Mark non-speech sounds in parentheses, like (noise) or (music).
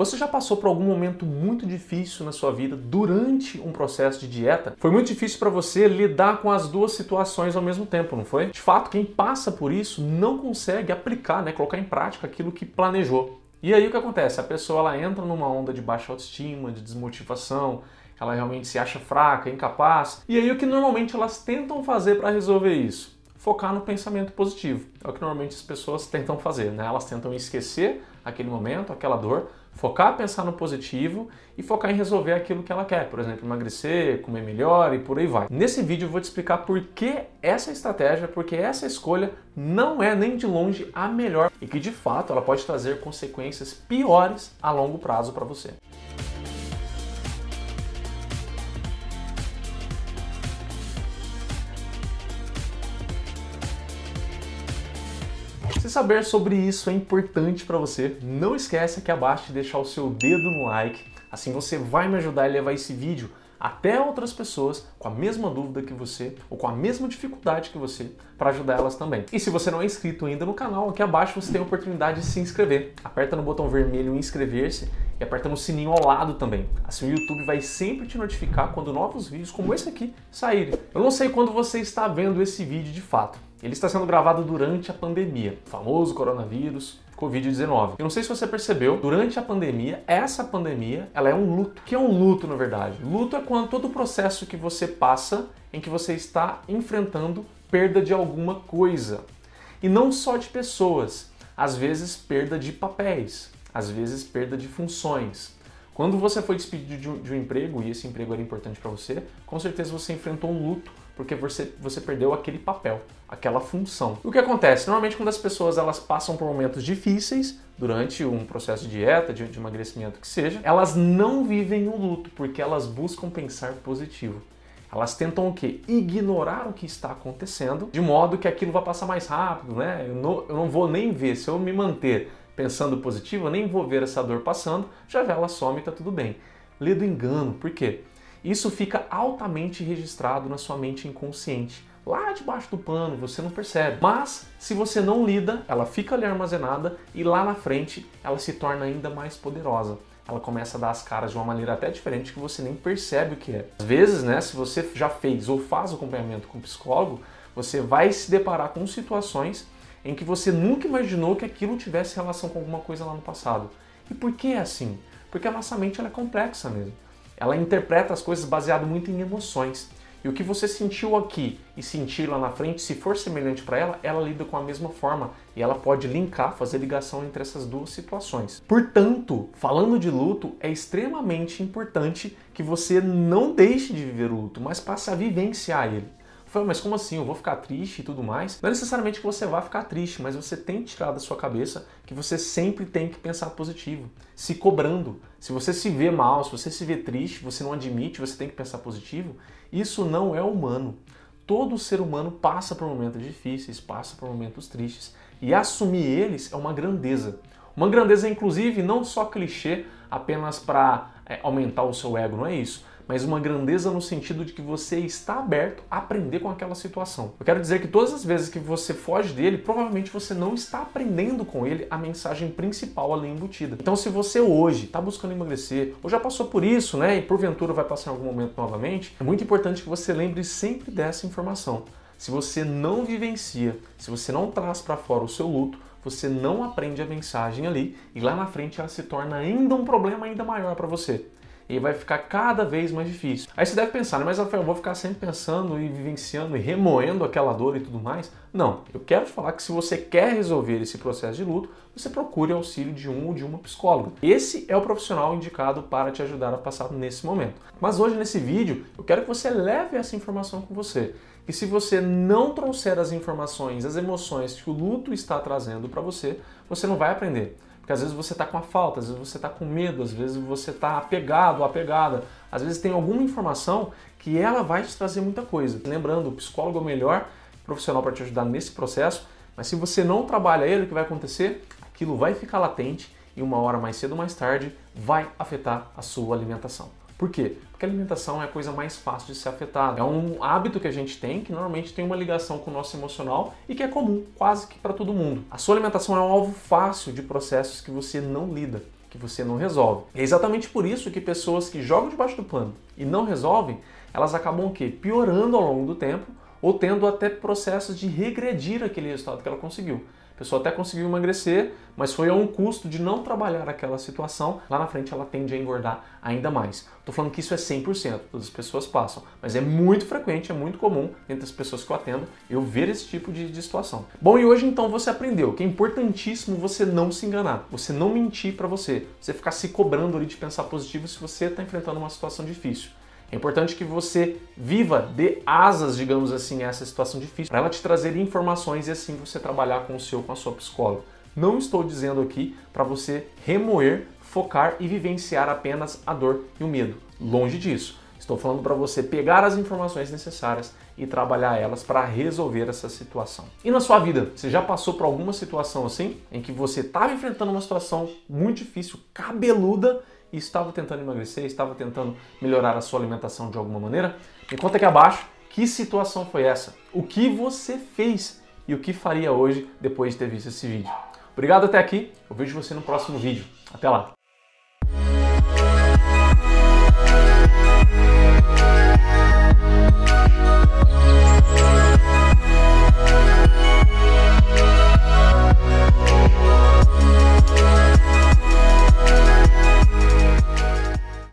Você já passou por algum momento muito difícil na sua vida durante um processo de dieta? Foi muito difícil para você lidar com as duas situações ao mesmo tempo, não foi? De fato, quem passa por isso não consegue aplicar, né, colocar em prática aquilo que planejou. E aí o que acontece? A pessoa ela entra numa onda de baixa autoestima, de desmotivação, ela realmente se acha fraca, incapaz. E aí o que normalmente elas tentam fazer para resolver isso? Focar no pensamento positivo. É o que normalmente as pessoas (laughs) tentam fazer, né? Elas tentam esquecer aquele momento, aquela dor, focar, pensar no positivo e focar em resolver aquilo que ela quer, por exemplo, emagrecer, comer melhor e por aí vai. Nesse vídeo eu vou te explicar por que essa estratégia, porque essa escolha não é nem de longe a melhor e que de fato ela pode trazer consequências piores a longo prazo para você. Saber sobre isso é importante para você, não esquece aqui abaixo de deixar o seu dedo no like, assim você vai me ajudar a levar esse vídeo até outras pessoas com a mesma dúvida que você ou com a mesma dificuldade que você para ajudar elas também. E se você não é inscrito ainda no canal, aqui abaixo você tem a oportunidade de se inscrever. Aperta no botão vermelho inscrever-se e aperta no sininho ao lado também. Assim o YouTube vai sempre te notificar quando novos vídeos como esse aqui saírem. Eu não sei quando você está vendo esse vídeo de fato. Ele está sendo gravado durante a pandemia, o famoso coronavírus, Covid-19. Eu não sei se você percebeu, durante a pandemia, essa pandemia, ela é um luto. O que é um luto, na verdade? Luto é quando todo o processo que você passa em que você está enfrentando perda de alguma coisa. E não só de pessoas, às vezes perda de papéis, às vezes perda de funções. Quando você foi despedido de um, de um emprego e esse emprego era importante para você, com certeza você enfrentou um luto porque você, você perdeu aquele papel, aquela função. O que acontece? Normalmente quando as pessoas elas passam por momentos difíceis durante um processo de dieta, de, de emagrecimento que seja, elas não vivem o luto, porque elas buscam pensar positivo. Elas tentam o quê? Ignorar o que está acontecendo, de modo que aquilo vai passar mais rápido, né? Eu não, eu não vou nem ver. Se eu me manter pensando positivo, eu nem vou ver essa dor passando, já já ela some e tá tudo bem. Lê do engano, por quê? Isso fica altamente registrado na sua mente inconsciente. Lá debaixo do pano, você não percebe. Mas, se você não lida, ela fica ali armazenada e lá na frente ela se torna ainda mais poderosa. Ela começa a dar as caras de uma maneira até diferente que você nem percebe o que é. Às vezes, né, se você já fez ou faz acompanhamento com psicólogo, você vai se deparar com situações em que você nunca imaginou que aquilo tivesse relação com alguma coisa lá no passado. E por que é assim? Porque a nossa mente ela é complexa mesmo ela interpreta as coisas baseado muito em emoções. E o que você sentiu aqui e sentir lá na frente, se for semelhante para ela, ela lida com a mesma forma e ela pode linkar, fazer ligação entre essas duas situações. Portanto, falando de luto, é extremamente importante que você não deixe de viver o luto, mas passe a vivenciar ele. Foi, mas como assim? Eu vou ficar triste e tudo mais? Não é necessariamente que você vá ficar triste, mas você tem que tirar da sua cabeça que você sempre tem que pensar positivo, se cobrando. Se você se vê mal, se você se vê triste, você não admite, você tem que pensar positivo, isso não é humano. Todo ser humano passa por momentos difíceis, passa por momentos tristes, e assumir eles é uma grandeza. Uma grandeza, inclusive, não só clichê apenas para é, aumentar o seu ego, não é isso mas uma grandeza no sentido de que você está aberto a aprender com aquela situação. Eu quero dizer que todas as vezes que você foge dele, provavelmente você não está aprendendo com ele a mensagem principal ali embutida. Então, se você hoje está buscando emagrecer, ou já passou por isso, né, e porventura vai passar em algum momento novamente, é muito importante que você lembre sempre dessa informação. Se você não vivencia, se você não traz para fora o seu luto, você não aprende a mensagem ali e lá na frente ela se torna ainda um problema ainda maior para você. E vai ficar cada vez mais difícil. Aí você deve pensar, mas Rafael, eu vou ficar sempre pensando e vivenciando e remoendo aquela dor e tudo mais? Não, eu quero te falar que se você quer resolver esse processo de luto, você procure auxílio de um ou de uma psicóloga. Esse é o profissional indicado para te ajudar a passar nesse momento. Mas hoje nesse vídeo, eu quero que você leve essa informação com você. E se você não trouxer as informações, as emoções que o luto está trazendo para você, você não vai aprender. Porque às vezes você está com a falta, às vezes você está com medo, às vezes você está apegado, apegada, às vezes tem alguma informação que ela vai te trazer muita coisa. Lembrando, o psicólogo é o melhor profissional para te ajudar nesse processo, mas se você não trabalha ele, o que vai acontecer? Aquilo vai ficar latente e uma hora mais cedo ou mais tarde vai afetar a sua alimentação. Por quê? Porque a alimentação é a coisa mais fácil de ser afetada. É um hábito que a gente tem que normalmente tem uma ligação com o nosso emocional e que é comum quase que para todo mundo. A sua alimentação é um alvo fácil de processos que você não lida que você não resolve. É exatamente por isso que pessoas que jogam debaixo do pano e não resolvem, elas acabam o quê? Piorando ao longo do tempo ou tendo até processos de regredir aquele resultado que ela conseguiu pessoa até conseguiu emagrecer, mas foi a um custo de não trabalhar aquela situação. Lá na frente ela tende a engordar ainda mais. Estou falando que isso é 100%, todas as pessoas passam, mas é muito frequente, é muito comum entre as pessoas que eu atendo eu ver esse tipo de, de situação. Bom, e hoje então você aprendeu que é importantíssimo você não se enganar, você não mentir para você, você ficar se cobrando ali de pensar positivo se você está enfrentando uma situação difícil. É importante que você viva, dê asas, digamos assim, a essa situação difícil, para ela te trazer informações e assim você trabalhar com o seu, com a sua psicóloga. Não estou dizendo aqui para você remoer, focar e vivenciar apenas a dor e o medo. Longe disso. Estou falando para você pegar as informações necessárias e trabalhar elas para resolver essa situação. E na sua vida, você já passou por alguma situação assim, em que você estava enfrentando uma situação muito difícil, cabeluda, e estava tentando emagrecer, estava tentando melhorar a sua alimentação de alguma maneira? Me conta aqui abaixo que situação foi essa, o que você fez e o que faria hoje depois de ter visto esse vídeo. Obrigado até aqui, eu vejo você no próximo vídeo. Até lá!